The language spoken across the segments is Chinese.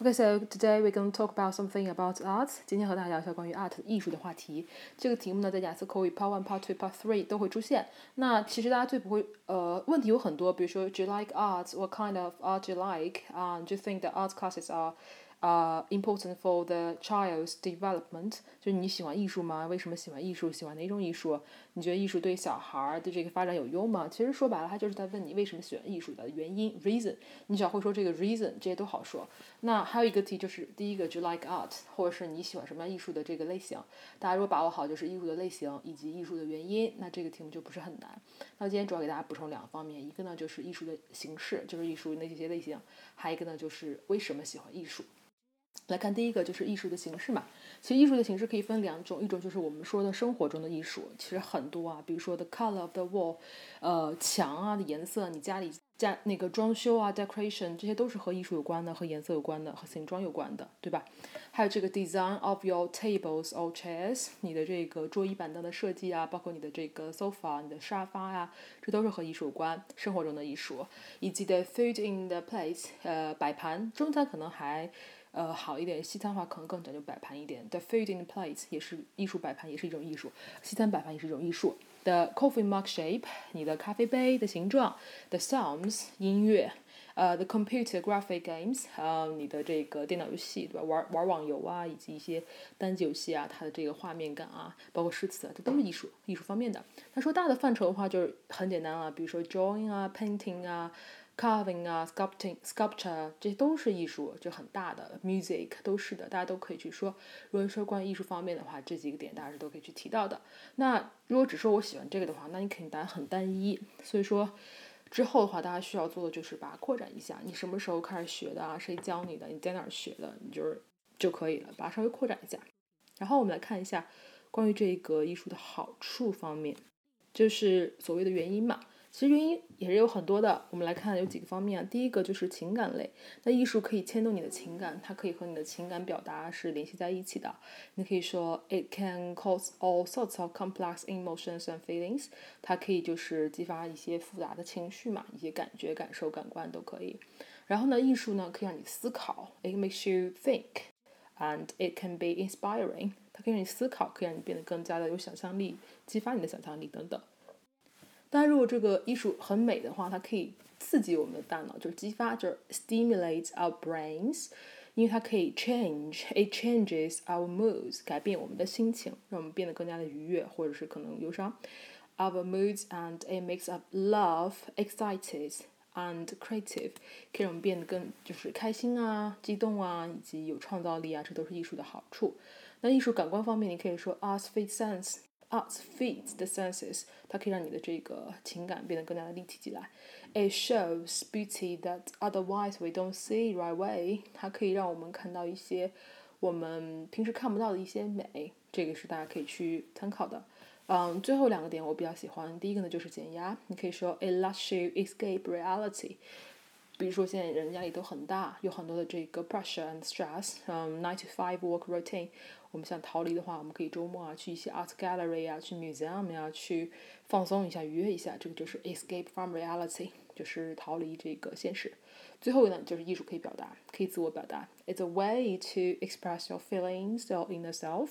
Okay, so today we're going to talk about something about art. 今天和大家聊一下关于 art 艺术的话题。这个题目呢，在雅思口语 Part One、Part Two、Part Three 都会出现。那其实大家最不会呃问题有很多，比如说 Do you like art? What kind of art do you like? 啊、uh,，Do you think the art classes are 啊、，important for the child's development，就是你喜欢艺术吗？为什么喜欢艺术？喜欢哪种艺术？你觉得艺术对小孩儿的这个发展有用吗？其实说白了，他就是在问你为什么喜欢艺术的原因，reason。你只要会说这个 reason，这些都好说。那还有一个题就是第一个就 like art，或者是你喜欢什么样艺术的这个类型。大家如果把握好就是艺术的类型以及艺术的原因，那这个题目就不是很难。那今天主要给大家补充两个方面，一个呢就是艺术的形式，就是艺术那些类型；还有一个呢就是为什么喜欢艺术。来看第一个就是艺术的形式嘛，其实艺术的形式可以分两种，一种就是我们说的生活中的艺术，其实很多啊，比如说 the color of the wall，呃，墙啊的颜色，你家里家那个装修啊，decoration，这些都是和艺术有关的，和颜色有关的，和形状有关的，对吧？还有这个 design of your tables or chairs，你的这个桌椅板凳的设计啊，包括你的这个 sofa，你的沙发呀，这都是和艺术有关，生活中的艺术，以及 the food in the place，呃，摆盘，中餐可能还。呃，好一点，西餐的话可能更讲究摆盘一点。The food in plate 也是艺术，摆盘也是一种艺术。西餐摆盘也是一种艺术。The coffee mug shape 你的咖啡杯的形状。The sounds 音乐。呃，the computer graphic games 呃，你的这个电脑游戏对吧？玩玩网游啊，以及一些单机游戏啊，它的这个画面感啊，包括诗词啊，这都是艺术，艺术方面的。他说大的范畴的话就是很简单了，比如说 drawing 啊，painting 啊。carving 啊，sculpting、sculpture 这些都是艺术，就很大的 music 都是的，大家都可以去说。如果说关于艺术方面的话，这几个点大家是都可以去提到的。那如果只说我喜欢这个的话，那你肯定答案很单一。所以说之后的话，大家需要做的就是把它扩展一下。你什么时候开始学的啊？谁教你的？你在哪儿学的？你就是就可以了，把它稍微扩展一下。然后我们来看一下关于这个艺术的好处方面，就是所谓的原因嘛。其实原因也是有很多的，我们来看有几个方面。第一个就是情感类，那艺术可以牵动你的情感，它可以和你的情感表达是联系在一起的。你可以说，it can cause all sorts of complex emotions and feelings，它可以就是激发一些复杂的情绪嘛，一些感觉、感受、感官都可以。然后呢，艺术呢可以让你思考，it makes you think，and it can be inspiring，它可以让你思考，可以让你变得更加的有想象力，激发你的想象力等等。但，如果这个艺术很美的话，它可以刺激我们的大脑，就是激发，就是 stimulate our brains，因为它可以 change，it changes our moods，改变我们的心情，让我们变得更加的愉悦，或者是可能忧伤。Our moods and it makes us love, excited and creative，可以让我们变得更就是开心啊、激动啊，以及有创造力啊，这都是艺术的好处。那艺术感官方面，你可以说 arts feed sense。Arts feeds the senses，它可以让你的这个情感变得更加的立体起来。It shows beauty that otherwise we don't see right away，它可以让我们看到一些我们平时看不到的一些美，这个是大家可以去参考的。嗯，最后两个点我比较喜欢，第一个呢就是减压，你可以说 It lets you escape reality。比如说现在人压力都很大，有很多的这个 pressure and stress，嗯，nine to five work routine。我们想逃离的话，我们可以周末啊去一些 art gallery 啊，去 museum 呀，去放松一下、愉悦一下。这个就是 escape from reality，就是逃离这个现实。最后呢，就是艺术可以表达，可以自我表达。It's a way to express your feelings, or inner self。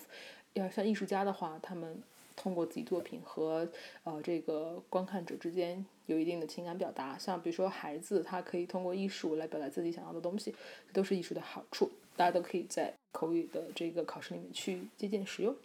要像艺术家的话，他们。通过自己作品和呃这个观看者之间有一定的情感表达，像比如说孩子，他可以通过艺术来表达自己想要的东西，都是艺术的好处，大家都可以在口语的这个考试里面去借鉴使用。